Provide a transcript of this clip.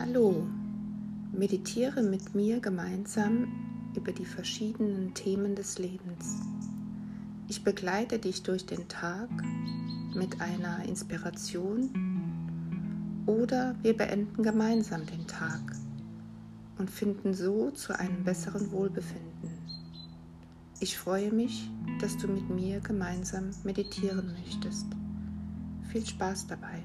Hallo, meditiere mit mir gemeinsam über die verschiedenen Themen des Lebens. Ich begleite dich durch den Tag mit einer Inspiration oder wir beenden gemeinsam den Tag und finden so zu einem besseren Wohlbefinden. Ich freue mich, dass du mit mir gemeinsam meditieren möchtest. Viel Spaß dabei.